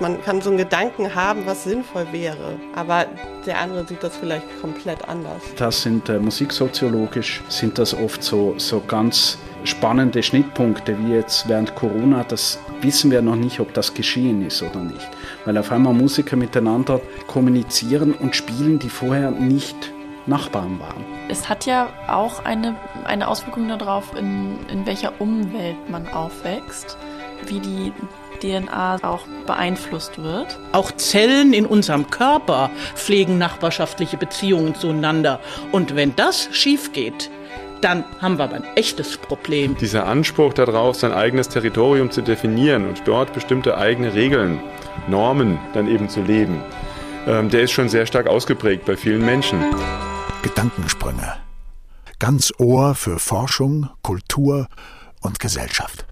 Man kann so einen Gedanken haben, was sinnvoll wäre, aber der andere sieht das vielleicht komplett anders. Das sind äh, musiksoziologisch sind das oft so, so ganz spannende Schnittpunkte wie jetzt während Corona. Das wissen wir noch nicht, ob das geschehen ist oder nicht, weil auf einmal Musiker miteinander kommunizieren und spielen, die vorher nicht Nachbarn waren. Es hat ja auch eine, eine Auswirkung darauf, in, in welcher Umwelt man aufwächst, wie die DNA auch beeinflusst wird. Auch Zellen in unserem Körper pflegen nachbarschaftliche Beziehungen zueinander. Und wenn das schief geht, dann haben wir aber ein echtes Problem. Dieser Anspruch darauf, sein eigenes Territorium zu definieren und dort bestimmte eigene Regeln, Normen dann eben zu leben, ähm, der ist schon sehr stark ausgeprägt bei vielen Menschen. Gedankensprünge. Ganz Ohr für Forschung, Kultur und Gesellschaft.